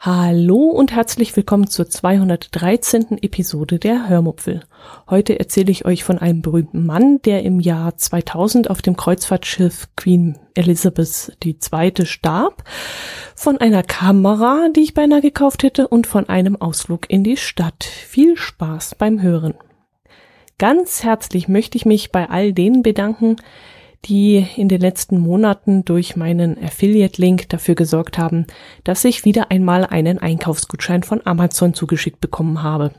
Hallo und herzlich willkommen zur 213. Episode der Hörmupfel. Heute erzähle ich euch von einem berühmten Mann, der im Jahr 2000 auf dem Kreuzfahrtschiff Queen Elizabeth II. starb, von einer Kamera, die ich beinahe gekauft hätte, und von einem Ausflug in die Stadt. Viel Spaß beim Hören. Ganz herzlich möchte ich mich bei all denen bedanken, die in den letzten Monaten durch meinen Affiliate-Link dafür gesorgt haben, dass ich wieder einmal einen Einkaufsgutschein von Amazon zugeschickt bekommen habe.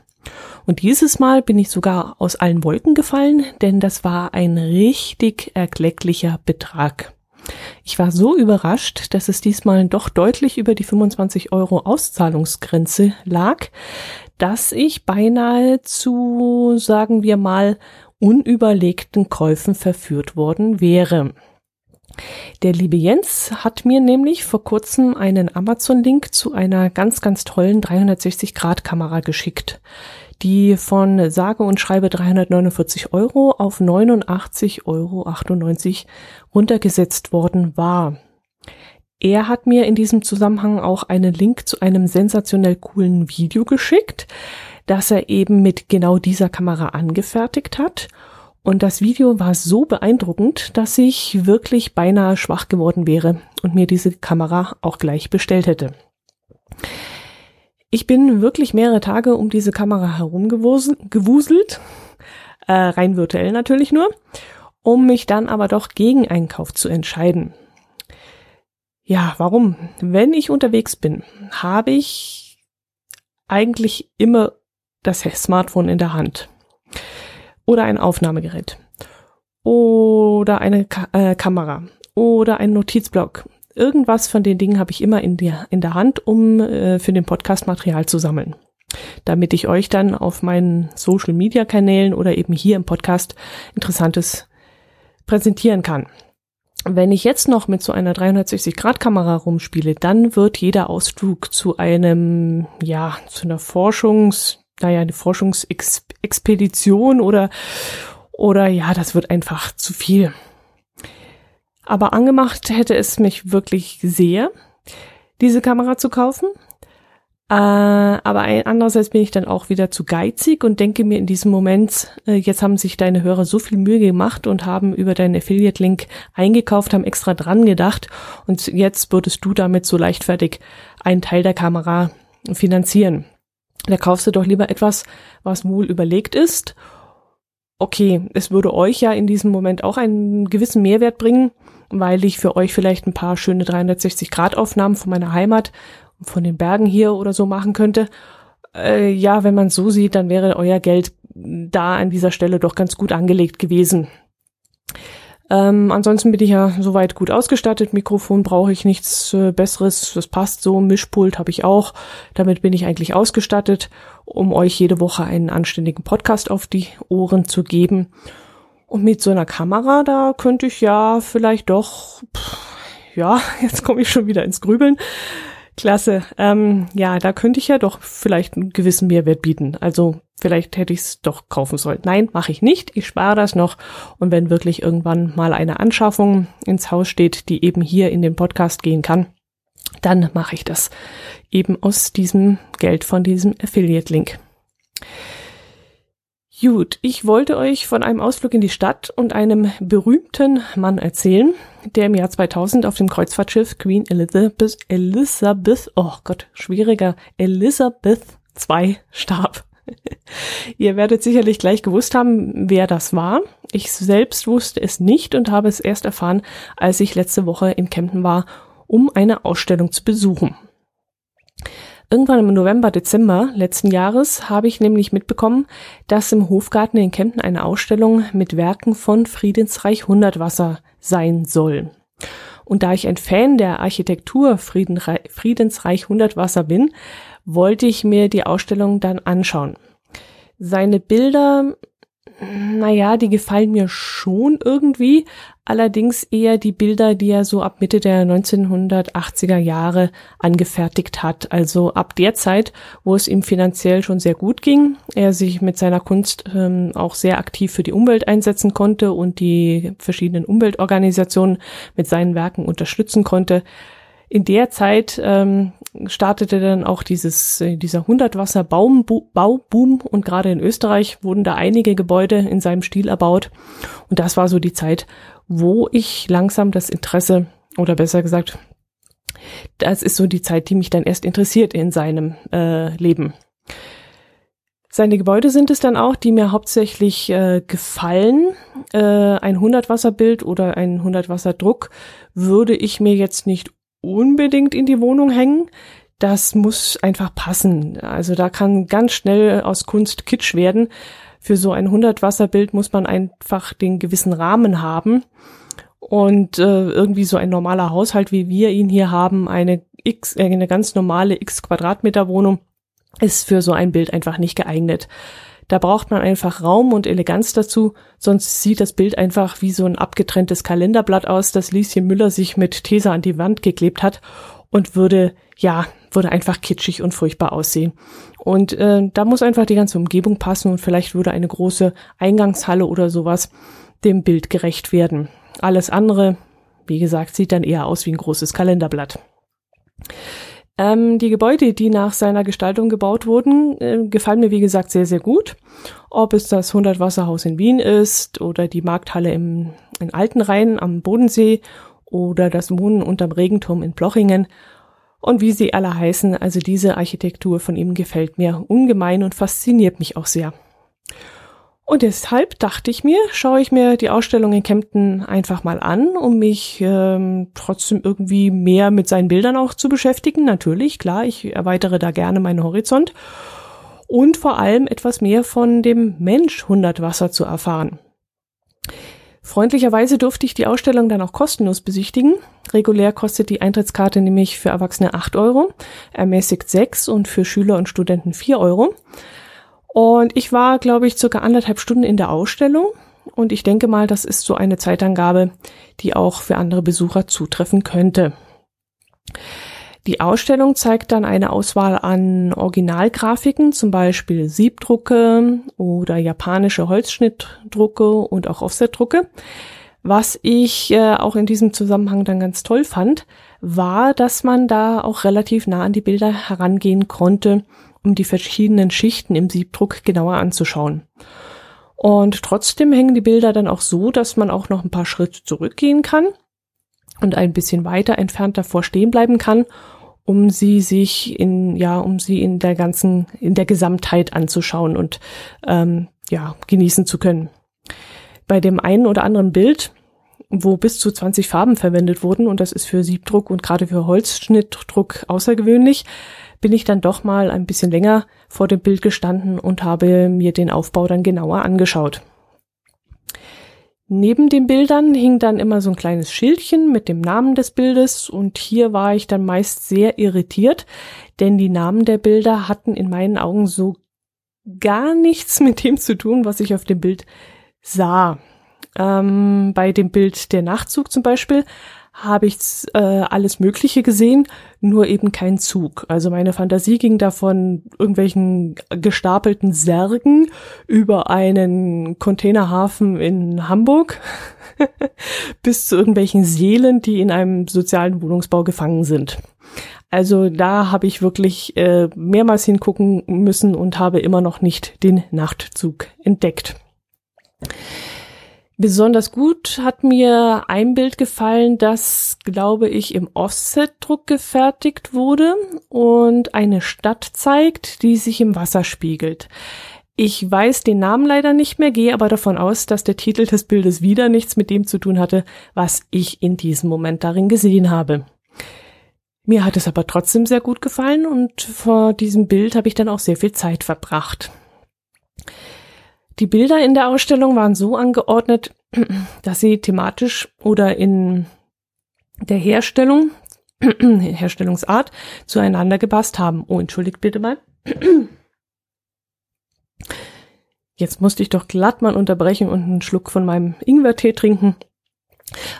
Und dieses Mal bin ich sogar aus allen Wolken gefallen, denn das war ein richtig erklecklicher Betrag. Ich war so überrascht, dass es diesmal doch deutlich über die 25 Euro Auszahlungsgrenze lag, dass ich beinahe zu, sagen wir mal, unüberlegten Käufen verführt worden wäre. Der liebe Jens hat mir nämlich vor kurzem einen Amazon-Link zu einer ganz, ganz tollen 360-Grad-Kamera geschickt, die von sage und schreibe 349 Euro auf 89,98 Euro runtergesetzt worden war. Er hat mir in diesem Zusammenhang auch einen Link zu einem sensationell coolen Video geschickt, das er eben mit genau dieser Kamera angefertigt hat. Und das Video war so beeindruckend, dass ich wirklich beinahe schwach geworden wäre und mir diese Kamera auch gleich bestellt hätte. Ich bin wirklich mehrere Tage um diese Kamera herumgewuselt, äh, rein virtuell natürlich nur, um mich dann aber doch gegen Einkauf zu entscheiden. Ja, warum? Wenn ich unterwegs bin, habe ich eigentlich immer das Smartphone in der Hand oder ein Aufnahmegerät oder eine Ka äh, Kamera oder ein Notizblock. Irgendwas von den Dingen habe ich immer in der, in der Hand, um äh, für den Podcast Material zu sammeln, damit ich euch dann auf meinen Social Media Kanälen oder eben hier im Podcast Interessantes präsentieren kann. Wenn ich jetzt noch mit so einer 360-Grad-Kamera rumspiele, dann wird jeder Ausflug zu einem, ja, zu einer Forschungs, naja, eine Forschungsexpedition oder, oder ja, das wird einfach zu viel. Aber angemacht hätte es mich wirklich sehr, diese Kamera zu kaufen. Äh, aber andererseits bin ich dann auch wieder zu geizig und denke mir in diesem Moment, äh, jetzt haben sich deine Hörer so viel Mühe gemacht und haben über deinen Affiliate-Link eingekauft, haben extra dran gedacht und jetzt würdest du damit so leichtfertig einen Teil der Kamera finanzieren. Da kaufst du doch lieber etwas, was wohl überlegt ist. Okay, es würde euch ja in diesem Moment auch einen gewissen Mehrwert bringen, weil ich für euch vielleicht ein paar schöne 360-Grad-Aufnahmen von meiner Heimat, von den Bergen hier oder so machen könnte. Äh, ja, wenn man so sieht, dann wäre euer Geld da an dieser Stelle doch ganz gut angelegt gewesen. Ähm, ansonsten bin ich ja soweit gut ausgestattet. Mikrofon brauche ich nichts äh, Besseres. Das passt so. Mischpult habe ich auch. Damit bin ich eigentlich ausgestattet, um euch jede Woche einen anständigen Podcast auf die Ohren zu geben. Und mit so einer Kamera, da könnte ich ja vielleicht doch, pff, ja, jetzt komme ich schon wieder ins Grübeln. Klasse. Ähm, ja, da könnte ich ja doch vielleicht einen gewissen Mehrwert bieten. Also vielleicht hätte ich es doch kaufen sollen. Nein, mache ich nicht. Ich spare das noch. Und wenn wirklich irgendwann mal eine Anschaffung ins Haus steht, die eben hier in den Podcast gehen kann, dann mache ich das eben aus diesem Geld von diesem Affiliate-Link. Gut, ich wollte euch von einem Ausflug in die Stadt und einem berühmten Mann erzählen, der im Jahr 2000 auf dem Kreuzfahrtschiff Queen Elizabeth, Elizabeth, oh Gott, schwieriger, Elizabeth II starb. Ihr werdet sicherlich gleich gewusst haben, wer das war. Ich selbst wusste es nicht und habe es erst erfahren, als ich letzte Woche in Kempten war, um eine Ausstellung zu besuchen. Irgendwann im November, Dezember letzten Jahres habe ich nämlich mitbekommen, dass im Hofgarten in Kempten eine Ausstellung mit Werken von Friedensreich Hundertwasser sein soll. Und da ich ein Fan der Architektur Friedensreich Hundertwasser bin, wollte ich mir die Ausstellung dann anschauen. Seine Bilder naja, die gefallen mir schon irgendwie, allerdings eher die Bilder, die er so ab Mitte der 1980er Jahre angefertigt hat. Also ab der Zeit, wo es ihm finanziell schon sehr gut ging, er sich mit seiner Kunst ähm, auch sehr aktiv für die Umwelt einsetzen konnte und die verschiedenen Umweltorganisationen mit seinen Werken unterstützen konnte in der Zeit ähm, startete dann auch dieses äh, dieser Hundertwasser Bauboom und gerade in Österreich wurden da einige Gebäude in seinem Stil erbaut und das war so die Zeit, wo ich langsam das Interesse oder besser gesagt, das ist so die Zeit, die mich dann erst interessiert in seinem äh, Leben. Seine Gebäude sind es dann auch, die mir hauptsächlich äh, gefallen. Äh, ein Hundertwasserbild oder ein Hundertwasserdruck würde ich mir jetzt nicht unbedingt in die Wohnung hängen. Das muss einfach passen. Also da kann ganz schnell aus Kunst Kitsch werden. Für so ein 100 Wasserbild muss man einfach den gewissen Rahmen haben. Und äh, irgendwie so ein normaler Haushalt, wie wir ihn hier haben, eine X, äh, eine ganz normale X Quadratmeter Wohnung, ist für so ein Bild einfach nicht geeignet. Da braucht man einfach Raum und Eleganz dazu, sonst sieht das Bild einfach wie so ein abgetrenntes Kalenderblatt aus, das Lieschen Müller sich mit Tesa an die Wand geklebt hat und würde, ja, würde einfach kitschig und furchtbar aussehen. Und äh, da muss einfach die ganze Umgebung passen und vielleicht würde eine große Eingangshalle oder sowas dem Bild gerecht werden. Alles andere, wie gesagt, sieht dann eher aus wie ein großes Kalenderblatt. Ähm, die Gebäude, die nach seiner Gestaltung gebaut wurden, äh, gefallen mir wie gesagt sehr, sehr gut. Ob es das 100 Wasserhaus in Wien ist oder die Markthalle im, in Altenrhein am Bodensee oder das Wohnen unterm Regenturm in Blochingen und wie sie alle heißen, also diese Architektur von ihm gefällt mir ungemein und fasziniert mich auch sehr. Und deshalb dachte ich mir, schaue ich mir die Ausstellung in Kempten einfach mal an, um mich ähm, trotzdem irgendwie mehr mit seinen Bildern auch zu beschäftigen. Natürlich, klar, ich erweitere da gerne meinen Horizont. Und vor allem etwas mehr von dem Mensch Hundertwasser zu erfahren. Freundlicherweise durfte ich die Ausstellung dann auch kostenlos besichtigen. Regulär kostet die Eintrittskarte nämlich für Erwachsene 8 Euro, ermäßigt 6 und für Schüler und Studenten 4 Euro. Und ich war, glaube ich, circa anderthalb Stunden in der Ausstellung. Und ich denke mal, das ist so eine Zeitangabe, die auch für andere Besucher zutreffen könnte. Die Ausstellung zeigt dann eine Auswahl an Originalgrafiken, zum Beispiel Siebdrucke oder japanische Holzschnittdrucke und auch Offsetdrucke. Was ich äh, auch in diesem Zusammenhang dann ganz toll fand, war, dass man da auch relativ nah an die Bilder herangehen konnte um die verschiedenen Schichten im Siebdruck genauer anzuschauen. Und trotzdem hängen die Bilder dann auch so, dass man auch noch ein paar Schritte zurückgehen kann und ein bisschen weiter entfernt davor stehen bleiben kann, um sie sich in, ja, um sie in der ganzen, in der Gesamtheit anzuschauen und ähm, ja, genießen zu können. Bei dem einen oder anderen Bild, wo bis zu 20 Farben verwendet wurden, und das ist für Siebdruck und gerade für Holzschnittdruck außergewöhnlich, bin ich dann doch mal ein bisschen länger vor dem Bild gestanden und habe mir den Aufbau dann genauer angeschaut. Neben den Bildern hing dann immer so ein kleines Schildchen mit dem Namen des Bildes und hier war ich dann meist sehr irritiert, denn die Namen der Bilder hatten in meinen Augen so gar nichts mit dem zu tun, was ich auf dem Bild sah. Ähm, bei dem Bild der Nachtzug zum Beispiel habe ich äh, alles Mögliche gesehen, nur eben kein Zug. Also meine Fantasie ging davon irgendwelchen gestapelten Särgen über einen Containerhafen in Hamburg bis zu irgendwelchen Seelen, die in einem sozialen Wohnungsbau gefangen sind. Also da habe ich wirklich äh, mehrmals hingucken müssen und habe immer noch nicht den Nachtzug entdeckt. Besonders gut hat mir ein Bild gefallen, das, glaube ich, im Offset-Druck gefertigt wurde und eine Stadt zeigt, die sich im Wasser spiegelt. Ich weiß den Namen leider nicht mehr, gehe aber davon aus, dass der Titel des Bildes wieder nichts mit dem zu tun hatte, was ich in diesem Moment darin gesehen habe. Mir hat es aber trotzdem sehr gut gefallen und vor diesem Bild habe ich dann auch sehr viel Zeit verbracht. Die Bilder in der Ausstellung waren so angeordnet, dass sie thematisch oder in der Herstellung, Herstellungsart zueinander gepasst haben. Oh, entschuldigt bitte mal. Jetzt musste ich doch glatt mal unterbrechen und einen Schluck von meinem Ingwertee trinken,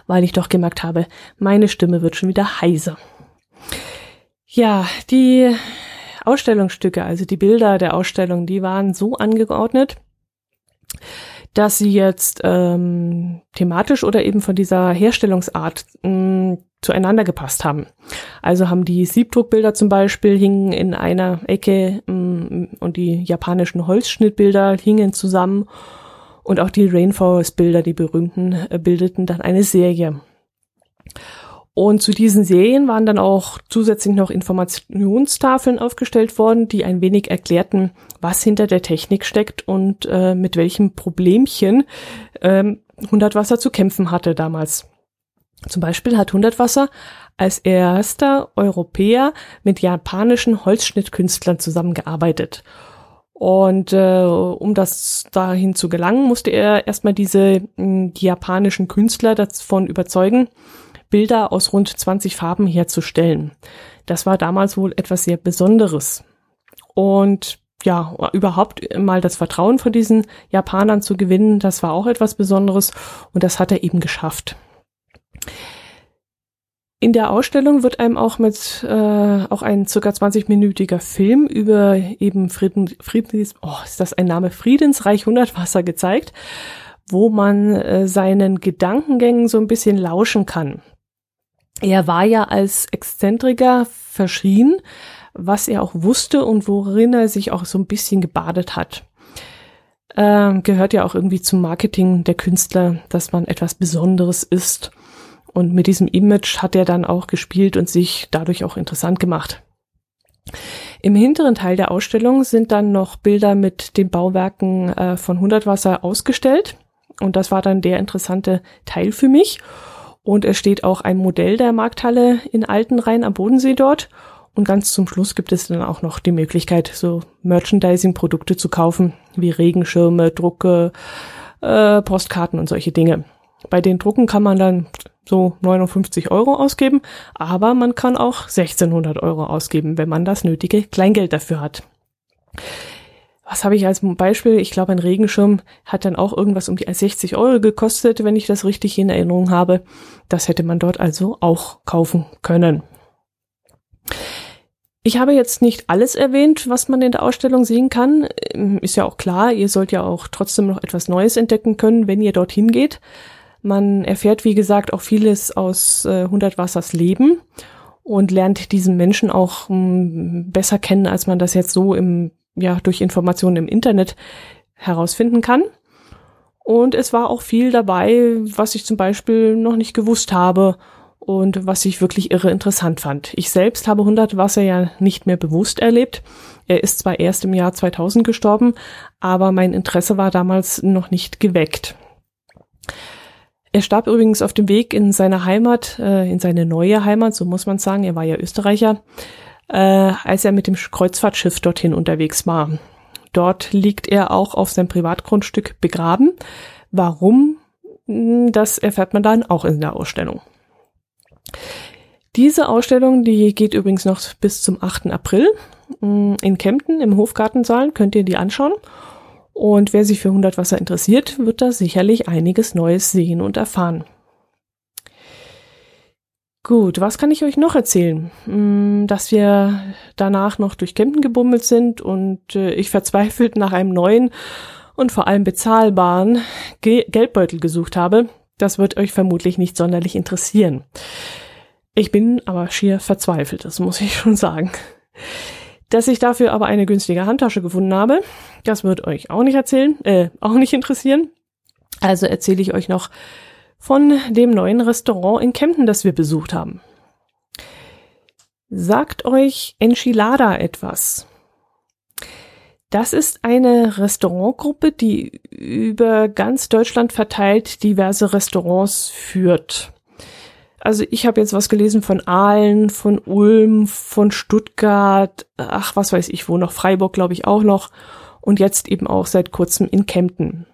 weil ich doch gemerkt habe, meine Stimme wird schon wieder heiser. Ja, die Ausstellungsstücke, also die Bilder der Ausstellung, die waren so angeordnet, dass sie jetzt ähm, thematisch oder eben von dieser Herstellungsart mh, zueinander gepasst haben. Also haben die Siebdruckbilder zum Beispiel hingen in einer Ecke mh, und die japanischen Holzschnittbilder hingen zusammen und auch die Rainforest-Bilder, die berühmten, äh, bildeten dann eine Serie. Und zu diesen Serien waren dann auch zusätzlich noch Informationstafeln aufgestellt worden, die ein wenig erklärten, was hinter der Technik steckt und äh, mit welchem Problemchen ähm, Hundertwasser zu kämpfen hatte damals. Zum Beispiel hat Hundertwasser als erster Europäer mit japanischen Holzschnittkünstlern zusammengearbeitet. Und äh, um das dahin zu gelangen, musste er erstmal diese die japanischen Künstler davon überzeugen, Bilder aus rund 20 Farben herzustellen. Das war damals wohl etwas sehr Besonderes. Und ja, überhaupt mal das Vertrauen von diesen Japanern zu gewinnen, das war auch etwas Besonderes und das hat er eben geschafft. In der Ausstellung wird einem auch mit äh, auch ein circa 20-minütiger Film über eben Frieden, Friedens, oh, ist das ein Name Friedensreich Hundertwasser gezeigt, wo man äh, seinen Gedankengängen so ein bisschen lauschen kann. Er war ja als Exzentriker verschrien, was er auch wusste und worin er sich auch so ein bisschen gebadet hat. Ähm, gehört ja auch irgendwie zum Marketing der Künstler, dass man etwas Besonderes ist. Und mit diesem Image hat er dann auch gespielt und sich dadurch auch interessant gemacht. Im hinteren Teil der Ausstellung sind dann noch Bilder mit den Bauwerken äh, von Hundertwasser ausgestellt. Und das war dann der interessante Teil für mich. Und es steht auch ein Modell der Markthalle in Altenrhein am Bodensee dort. Und ganz zum Schluss gibt es dann auch noch die Möglichkeit, so Merchandising-Produkte zu kaufen, wie Regenschirme, Drucke, äh, Postkarten und solche Dinge. Bei den Drucken kann man dann so 59 Euro ausgeben, aber man kann auch 1600 Euro ausgeben, wenn man das nötige Kleingeld dafür hat was habe ich als Beispiel? Ich glaube, ein Regenschirm hat dann auch irgendwas um die 60 Euro gekostet, wenn ich das richtig in Erinnerung habe. Das hätte man dort also auch kaufen können. Ich habe jetzt nicht alles erwähnt, was man in der Ausstellung sehen kann. Ähm, ist ja auch klar, ihr sollt ja auch trotzdem noch etwas Neues entdecken können, wenn ihr dorthin geht. Man erfährt, wie gesagt, auch vieles aus äh, 100 Wassers Leben und lernt diesen Menschen auch mh, hm, besser kennen, als man das jetzt so im ja durch Informationen im Internet herausfinden kann. Und es war auch viel dabei, was ich zum Beispiel noch nicht gewusst habe und was ich wirklich irre interessant fand. Ich selbst habe Hundertwasser ja nicht mehr bewusst erlebt. Er ist zwar erst im Jahr 2000 gestorben, aber mein Interesse war damals noch nicht geweckt. Er starb übrigens auf dem Weg in seine Heimat, äh, in seine neue Heimat, so muss man sagen. Er war ja Österreicher äh, als er mit dem Kreuzfahrtschiff dorthin unterwegs war. Dort liegt er auch auf seinem Privatgrundstück begraben. Warum? Hm, das erfährt man dann auch in der Ausstellung. Diese Ausstellung, die geht übrigens noch bis zum 8. April. Hm, in Kempten im Hofgartensaal könnt ihr die anschauen. Und wer sich für Hundertwasser interessiert, wird da sicherlich einiges Neues sehen und erfahren. Gut, was kann ich euch noch erzählen? Hm, dass wir danach noch durch Kempten gebummelt sind und äh, ich verzweifelt nach einem neuen und vor allem bezahlbaren Geldbeutel gesucht habe. Das wird euch vermutlich nicht sonderlich interessieren. Ich bin aber schier verzweifelt, das muss ich schon sagen. Dass ich dafür aber eine günstige Handtasche gefunden habe, das wird euch auch nicht erzählen, äh, auch nicht interessieren. Also erzähle ich euch noch von dem neuen Restaurant in Kempten, das wir besucht haben. Sagt euch Enchilada etwas? Das ist eine Restaurantgruppe, die über ganz Deutschland verteilt diverse Restaurants führt. Also ich habe jetzt was gelesen von Aalen, von Ulm, von Stuttgart, ach was weiß ich wo noch, Freiburg glaube ich auch noch und jetzt eben auch seit kurzem in Kempten.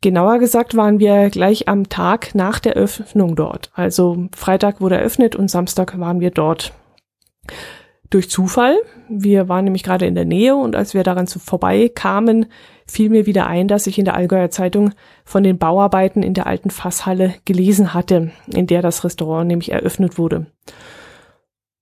Genauer gesagt waren wir gleich am Tag nach der Öffnung dort. Also Freitag wurde eröffnet und Samstag waren wir dort. durch Zufall. Wir waren nämlich gerade in der Nähe und als wir daran zu vorbei fiel mir wieder ein, dass ich in der Allgäuer Zeitung von den Bauarbeiten in der alten Fasshalle gelesen hatte, in der das Restaurant nämlich eröffnet wurde.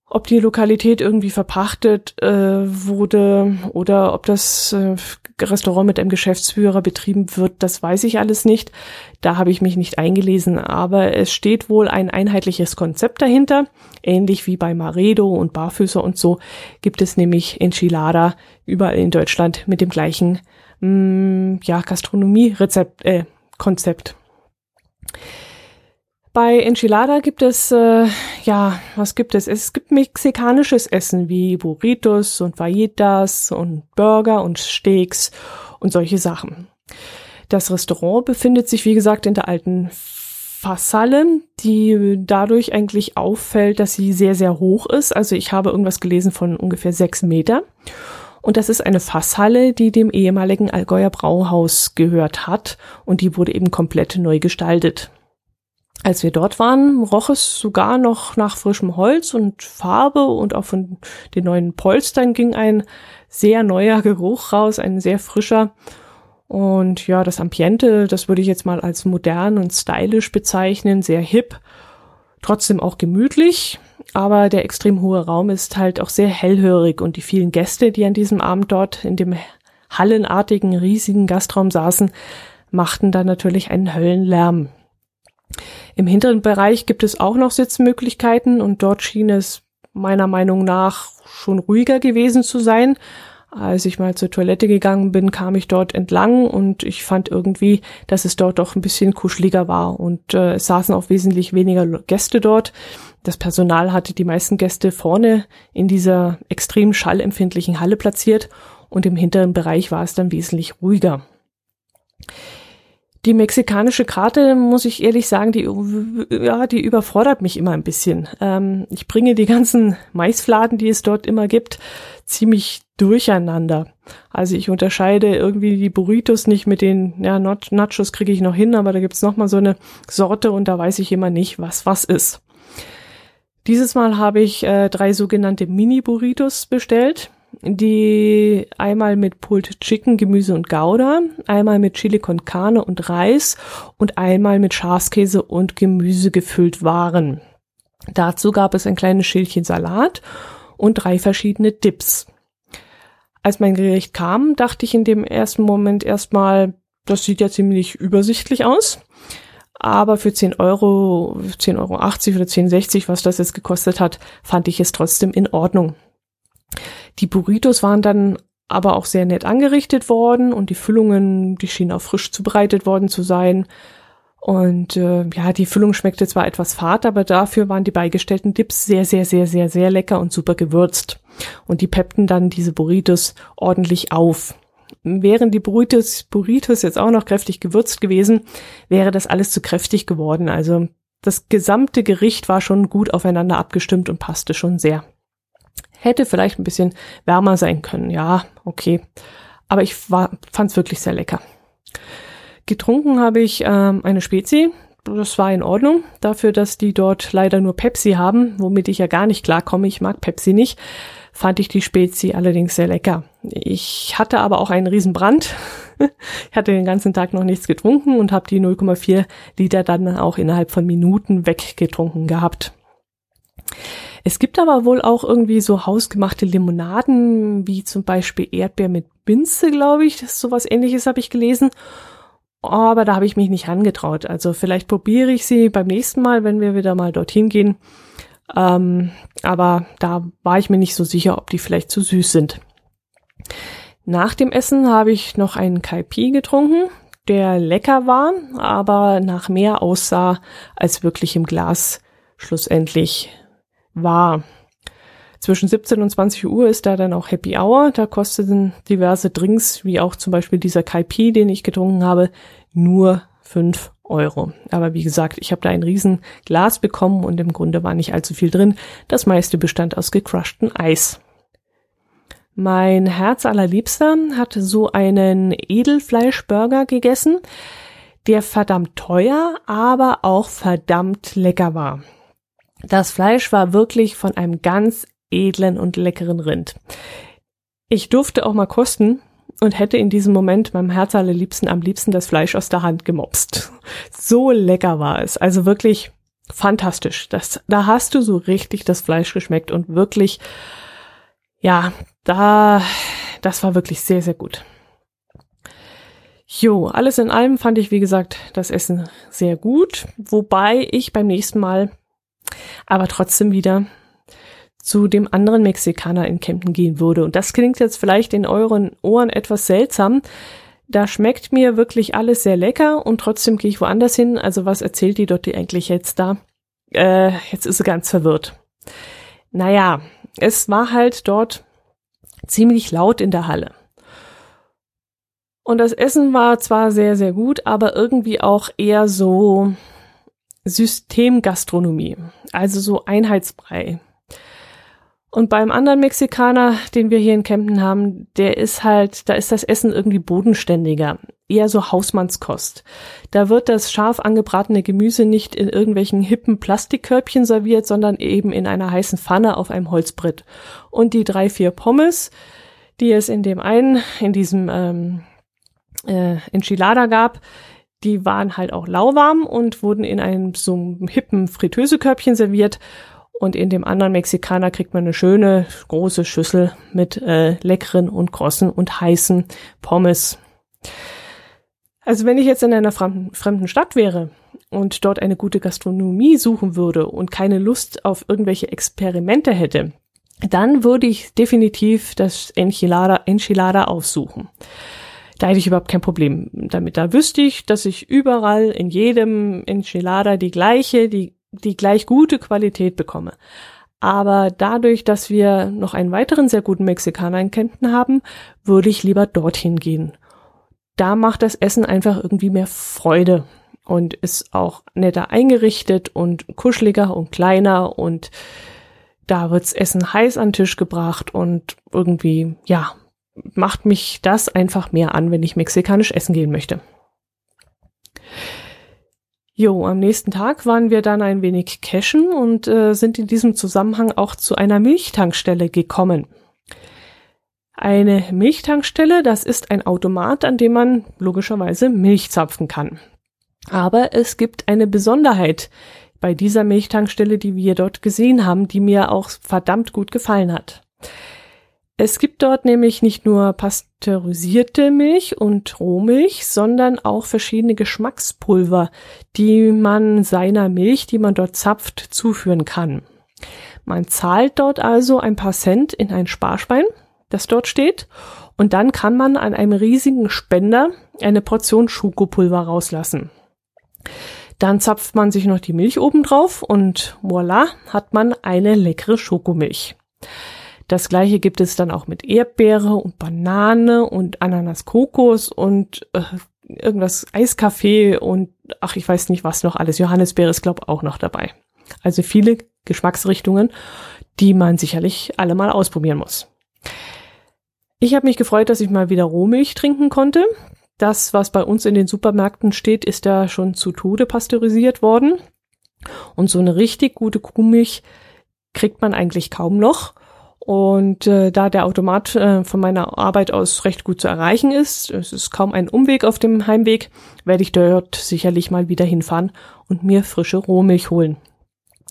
Ob die Lokalität irgendwie verpachtet äh, wurde oder ob das äh, Restaurant mit einem Geschäftsführer betrieben wird, das weiß ich alles nicht. Da habe ich mich nicht eingelesen, aber es steht wohl ein einheitliches Konzept dahinter. Ähnlich wie bei Maredo und Barfüßer und so gibt es nämlich Enchilada überall in Deutschland mit dem gleichen mh, mm, ja, Gastronomie-Rezept, äh, Konzept. Bei Enchilada gibt es, äh, ja, was gibt es? Es gibt mexikanisches Essen wie Burritos und Fajitas und Burger und Steaks und solche Sachen. Das Restaurant befindet sich, wie gesagt, in der alten Fasshalle, die dadurch eigentlich auffällt, dass sie sehr, sehr hoch ist. Also ich habe irgendwas gelesen von ungefähr sechs Meter. Und das ist eine Fasshalle, die dem ehemaligen Allgäuer Brauhaus gehört hat und die wurde eben komplett neu gestaltet. Als wir dort waren, roch es sogar noch nach frischem Holz und Farbe und auch von den neuen Polstern ging ein sehr neuer Geruch raus, ein sehr frischer. Und ja, das Ambiente, das würde ich jetzt mal als modern und stylisch bezeichnen, sehr hip, trotzdem auch gemütlich. Aber der extrem hohe Raum ist halt auch sehr hellhörig und die vielen Gäste, die an diesem Abend dort in dem hallenartigen, riesigen Gastraum saßen, machten da natürlich einen Höllenlärm. Im hinteren Bereich gibt es auch noch Sitzmöglichkeiten und dort schien es meiner Meinung nach schon ruhiger gewesen zu sein. Als ich mal zur Toilette gegangen bin, kam ich dort entlang und ich fand irgendwie, dass es dort doch ein bisschen kuscheliger war und äh, es saßen auch wesentlich weniger Gäste dort. Das Personal hatte die meisten Gäste vorne in dieser extrem schallempfindlichen Halle platziert und im hinteren Bereich war es dann wesentlich ruhiger. Die mexikanische Karte, muss ich ehrlich sagen, die, ja, die überfordert mich immer ein bisschen. Ähm, ich bringe die ganzen Maisfladen, die es dort immer gibt, ziemlich durcheinander. Also ich unterscheide irgendwie die Burritos nicht mit den, ja, Nachos kriege ich noch hin, aber da gibt's noch mal so eine Sorte und da weiß ich immer nicht, was was ist. Dieses Mal habe ich äh, drei sogenannte Mini-Burritos bestellt die einmal mit Pulled Chicken, Gemüse und Gouda, einmal mit Chili con Carne und Reis und einmal mit Schafskäse und Gemüse gefüllt waren. Dazu gab es ein kleines Schälchen Salat und drei verschiedene Dips. Als mein Gericht kam, dachte ich in dem ersten Moment erstmal, das sieht ja ziemlich übersichtlich aus. Aber für 10 Euro, 10,80 Euro oder 10,60, was das jetzt gekostet hat, fand ich es trotzdem in Ordnung. Die Burritos waren dann aber auch sehr nett angerichtet worden und die Füllungen, die schienen auch frisch zubereitet worden zu sein. Und äh, ja, die Füllung schmeckte zwar etwas fad, aber dafür waren die beigestellten Dips sehr, sehr, sehr, sehr, sehr lecker und super gewürzt. Und die peppten dann diese Burritos ordentlich auf. Wären die Burritos, Burritos jetzt auch noch kräftig gewürzt gewesen, wäre das alles zu kräftig geworden. Also das gesamte Gericht war schon gut aufeinander abgestimmt und passte schon sehr. Hätte vielleicht ein bisschen wärmer sein können, ja, okay. Aber ich fand es wirklich sehr lecker. Getrunken habe ich ähm, eine Spezi. Das war in Ordnung. Dafür, dass die dort leider nur Pepsi haben, womit ich ja gar nicht klarkomme. Ich mag Pepsi nicht. Fand ich die Spezi allerdings sehr lecker. Ich hatte aber auch einen Riesenbrand. ich hatte den ganzen Tag noch nichts getrunken und habe die 0,4 Liter dann auch innerhalb von Minuten weggetrunken gehabt. Es gibt aber wohl auch irgendwie so hausgemachte Limonaden, wie zum Beispiel Erdbeer mit Binze, glaube ich. Das ist sowas ähnliches habe ich gelesen. Aber da habe ich mich nicht angetraut. Also vielleicht probiere ich sie beim nächsten Mal, wenn wir wieder mal dorthin gehen. Ähm, aber da war ich mir nicht so sicher, ob die vielleicht zu süß sind. Nach dem Essen habe ich noch einen Kaipi getrunken, der lecker war, aber nach mehr aussah, als wirklich im Glas schlussendlich war. Zwischen 17 und 20 Uhr ist da dann auch Happy Hour. Da kosteten diverse Drinks, wie auch zum Beispiel dieser Kaipi, den ich getrunken habe, nur 5 Euro. Aber wie gesagt, ich habe da ein riesen Glas bekommen und im Grunde war nicht allzu viel drin. Das meiste bestand aus gecrushtem Eis. Mein Herz allerliebster hat so einen Edelfleischburger gegessen, der verdammt teuer, aber auch verdammt lecker war. Das Fleisch war wirklich von einem ganz edlen und leckeren Rind. Ich durfte auch mal kosten und hätte in diesem Moment meinem Herz allerliebsten am liebsten das Fleisch aus der Hand gemopst. So lecker war es. Also wirklich fantastisch. Das, da hast du so richtig das Fleisch geschmeckt und wirklich, ja, da, das war wirklich sehr, sehr gut. Jo, alles in allem fand ich, wie gesagt, das Essen sehr gut, wobei ich beim nächsten Mal aber trotzdem wieder zu dem anderen Mexikaner in Kempten gehen würde. Und das klingt jetzt vielleicht in euren Ohren etwas seltsam. Da schmeckt mir wirklich alles sehr lecker und trotzdem gehe ich woanders hin. Also was erzählt die dort eigentlich jetzt da? Äh, jetzt ist sie ganz verwirrt. Naja, es war halt dort ziemlich laut in der Halle. Und das Essen war zwar sehr, sehr gut, aber irgendwie auch eher so Systemgastronomie, also so Einheitsbrei. Und beim anderen Mexikaner, den wir hier in Kempten haben, der ist halt, da ist das Essen irgendwie bodenständiger, eher so Hausmannskost. Da wird das scharf angebratene Gemüse nicht in irgendwelchen hippen Plastikkörbchen serviert, sondern eben in einer heißen Pfanne auf einem Holzbrett. Und die drei, vier Pommes, die es in dem einen, in diesem ähm, äh, Enchilada gab, die waren halt auch lauwarm und wurden in einem so einem hippen Fritteusekörbchen serviert. Und in dem anderen Mexikaner kriegt man eine schöne große Schüssel mit äh, leckeren und krossen und heißen Pommes. Also wenn ich jetzt in einer fremden, fremden Stadt wäre und dort eine gute Gastronomie suchen würde und keine Lust auf irgendwelche Experimente hätte, dann würde ich definitiv das Enchilada, Enchilada aufsuchen. Da hätte ich überhaupt kein Problem damit. Da wüsste ich, dass ich überall in jedem Enchilada die gleiche, die, die gleich gute Qualität bekomme. Aber dadurch, dass wir noch einen weiteren sehr guten Mexikaner in Kempten haben, würde ich lieber dorthin gehen. Da macht das Essen einfach irgendwie mehr Freude und ist auch netter eingerichtet und kuscheliger und kleiner und da wirds Essen heiß an Tisch gebracht und irgendwie, ja, macht mich das einfach mehr an, wenn ich mexikanisch essen gehen möchte. Jo, am nächsten Tag waren wir dann ein wenig cashen und äh, sind in diesem Zusammenhang auch zu einer Milchtankstelle gekommen. Eine Milchtankstelle, das ist ein Automat, an dem man logischerweise Milch zapfen kann. Aber es gibt eine Besonderheit bei dieser Milchtankstelle, die wir dort gesehen haben, die mir auch verdammt gut gefallen hat. Es gibt dort nämlich nicht nur pasteurisierte Milch und Rohmilch, sondern auch verschiedene Geschmackspulver, die man seiner Milch, die man dort zapft, zuführen kann. Man zahlt dort also ein paar Cent in ein Sparschwein, das dort steht, und dann kann man an einem riesigen Spender eine Portion Schokopulver rauslassen. Dann zapft man sich noch die Milch oben drauf und voila, hat man eine leckere Schokomilch. Das gleiche gibt es dann auch mit Erdbeere und Banane und Ananas Kokos und äh, irgendwas Eiskaffee und ach, ich weiß nicht was noch alles. Johannisbeere ist glaube auch noch dabei. Also viele Geschmacksrichtungen, die man sicherlich alle mal ausprobieren muss. Ich habe mich gefreut, dass ich mal wieder Rohmilch trinken konnte. Das, was bei uns in den Supermärkten steht, ist da schon zu Tode pasteurisiert worden. Und so eine richtig gute Kuhmilch kriegt man eigentlich kaum noch. Und äh, da der Automat äh, von meiner Arbeit aus recht gut zu erreichen ist, es ist kaum ein Umweg auf dem Heimweg, werde ich dort sicherlich mal wieder hinfahren und mir frische Rohmilch holen.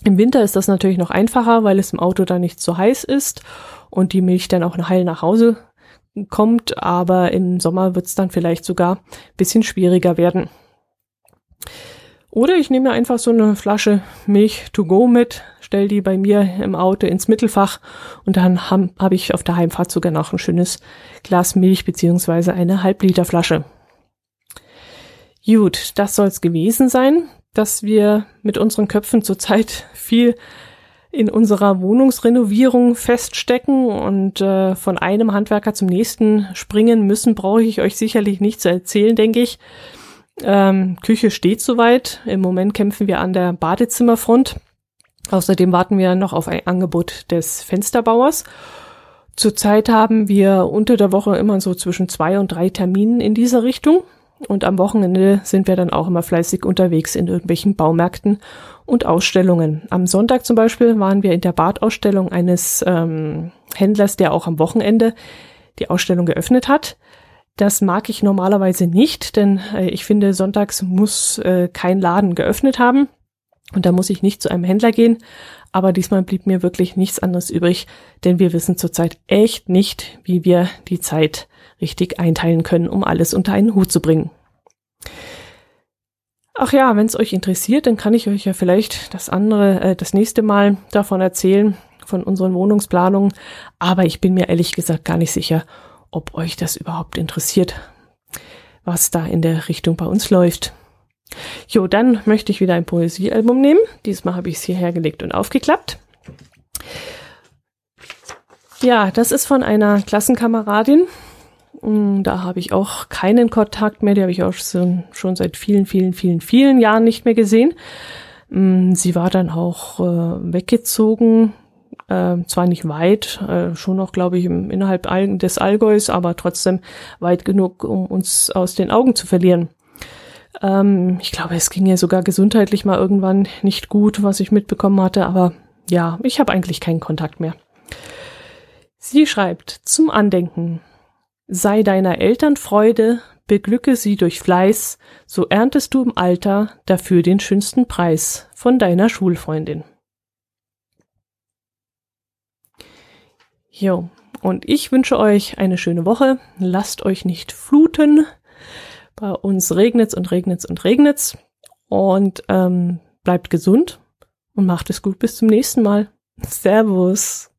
Im Winter ist das natürlich noch einfacher, weil es im Auto dann nicht so heiß ist und die Milch dann auch heil nach Hause kommt, aber im Sommer wird es dann vielleicht sogar bisschen schwieriger werden. Oder ich nehme einfach so eine Flasche Milch to go mit, stell die bei mir im Auto ins Mittelfach und dann habe hab ich auf der Heimfahrt sogar noch ein schönes Glas Milch beziehungsweise eine Halbliterflasche. Gut, das soll's gewesen sein, dass wir mit unseren Köpfen zurzeit viel in unserer Wohnungsrenovierung feststecken und äh, von einem Handwerker zum nächsten springen müssen, brauche ich euch sicherlich nicht zu erzählen, denke ich. Ähm, Küche steht soweit. Im Moment kämpfen wir an der Badezimmerfront. Außerdem warten wir noch auf ein Angebot des Fensterbauers. Zurzeit haben wir unter der Woche immer so zwischen zwei und drei Terminen in dieser Richtung. Und am Wochenende sind wir dann auch immer fleißig unterwegs in irgendwelchen Baumärkten und Ausstellungen. Am Sonntag zum Beispiel waren wir in der Badausstellung eines ähm, Händlers, der auch am Wochenende die Ausstellung geöffnet hat. Das mag ich normalerweise nicht, denn äh, ich finde, sonntags muss äh, kein Laden geöffnet haben. Und da muss ich nicht zu einem Händler gehen. Aber diesmal blieb mir wirklich nichts anderes übrig, denn wir wissen zurzeit echt nicht, wie wir die Zeit richtig einteilen können, um alles unter einen Hut zu bringen. Ach ja, wenn es euch interessiert, dann kann ich euch ja vielleicht das andere, äh, das nächste Mal davon erzählen, von unseren Wohnungsplanungen. Aber ich bin mir ehrlich gesagt gar nicht sicher, ob euch das überhaupt interessiert, was da in der Richtung bei uns läuft. Jo, dann möchte ich wieder ein Poesiealbum nehmen. Diesmal habe ich es hierher gelegt und aufgeklappt. Ja, das ist von einer Klassenkameradin. Mm, da habe ich auch keinen Kontakt mehr. Die habe ich auch schon seit vielen, vielen, vielen, vielen Jahren nicht mehr gesehen. Mm, sie war dann auch äh, weggezogen äh, zwar nicht weit, äh, schon noch, glaube ich, im, innerhalb des Allgäus, aber trotzdem weit genug, um uns aus den Augen zu verlieren. Ähm, ich glaube, es ging ihr sogar gesundheitlich mal irgendwann nicht gut, was ich mitbekommen hatte, aber ja, ich habe eigentlich keinen Kontakt mehr. Sie schreibt zum Andenken. Sei deiner Eltern Freude, beglücke sie durch Fleiß, so erntest du im Alter dafür den schönsten Preis von deiner Schulfreundin. Jo, und ich wünsche euch eine schöne Woche. Lasst euch nicht fluten. Bei uns regnet's und regnet's und regnet's. Und ähm, bleibt gesund und macht es gut bis zum nächsten Mal. Servus.